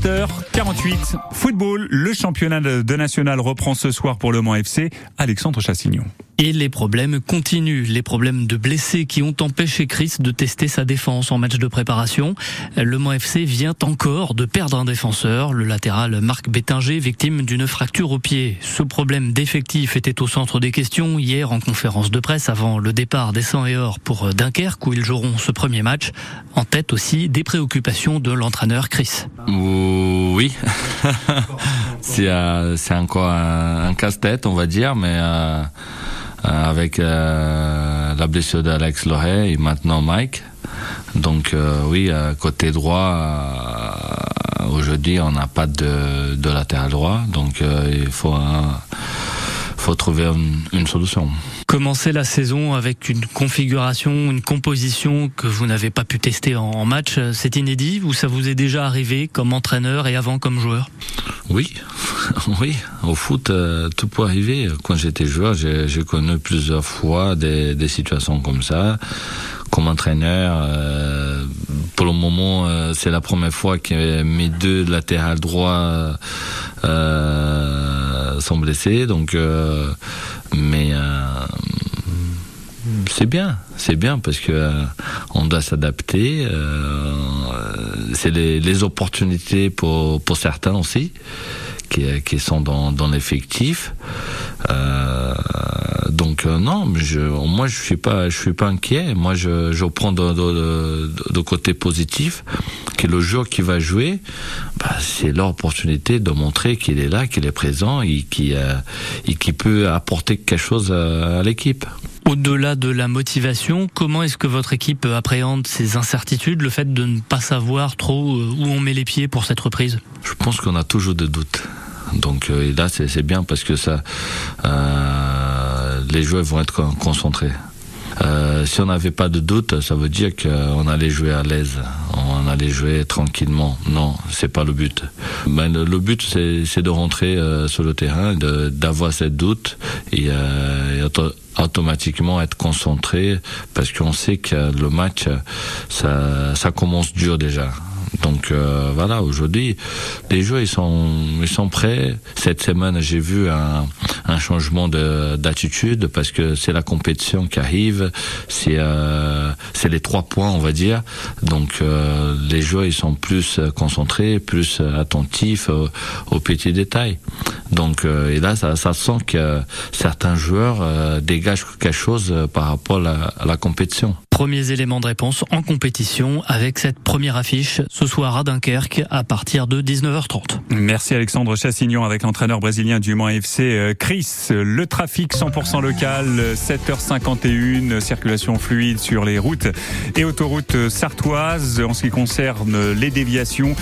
7h48. Football, le championnat de national reprend ce soir pour le Mans FC. Alexandre Chassignon. Et les problèmes continuent. Les problèmes de blessés qui ont empêché Chris de tester sa défense en match de préparation. Le Mans FC vient encore de perdre un défenseur, le latéral Marc Bétinger, victime d'une fracture au pied. Ce problème d'effectif était au centre des questions hier en conférence de presse avant le départ des 100 et or pour Dunkerque où ils joueront ce premier match. En tête aussi des préoccupations de l'entraîneur Chris. Oui, c'est euh, encore un, casse-tête on va dire, mais... Euh, avec euh, la blessure d'Alex Loret et maintenant Mike. Donc euh, oui, côté droit, aujourd'hui on n'a pas de, latéral droit, donc il faut, faut trouver une solution. Commencer la saison avec une configuration, une composition que vous n'avez pas pu tester en match, c'est inédit ou ça vous est déjà arrivé comme entraîneur et avant comme joueur? Oui, oui. Au foot, euh, tout peut arriver. Quand j'étais joueur, j'ai connu plusieurs fois des, situations comme ça. Comme entraîneur, euh, pour le moment, euh, c'est la première fois que mes deux latérales droits sont blessés. Donc, mais c'est bien, c'est bien parce que euh, on doit s'adapter. Euh, c'est les, opportunités pour, certains aussi qui, qui sont dans, l'effectif. Euh, donc euh, non, je, moi je suis pas, je suis pas inquiet. Moi je, prends de, côté positif que le joueur qui va jouer, bah, c'est l'opportunité de montrer qu'il est là, qu'il est présent euh, et qui peut apporter quelque chose à l'équipe. Au-delà de la motivation, comment est-ce que votre équipe appréhende ces incertitudes, le fait de ne pas savoir trop euh, où on met les pieds pour cette reprise? Je pense qu'on a toujours des doutes. Donc euh, là, c'est bien parce que ça, euh, les joueurs vont être concentrés. Si on n'avait pas de doute, ça veut dire qu'on allait jouer à l'aise, on allait jouer tranquillement. Non, c'est pas le but. Ben, le, but, c'est de rentrer euh, sur le terrain, d'avoir cette doute et, euh, automatiquement être concentré parce qu'on sait que le match, ça, ça commence dur déjà. Donc euh, voilà, aujourd'hui, les joueurs ils sont ils sont prêts. Cette semaine, j'ai vu un, un changement d'attitude parce que c'est la compétition qui arrive, c'est euh, c'est les trois points, on va dire. Donc euh, les joueurs ils sont plus concentrés, plus attentifs aux, petits détails. Donc et là, ça, ça sent que certains joueurs dégagent quelque chose par rapport à la compétition premiers éléments de réponse en compétition avec cette première affiche ce soir à Dunkerque à partir de 19h30. Merci Alexandre Chassignon avec l'entraîneur brésilien du Mans FC euh, Chris. Le trafic 100% local, 7h51, circulation fluide sur les routes et autoroutes sartoises en ce qui concerne les déviations.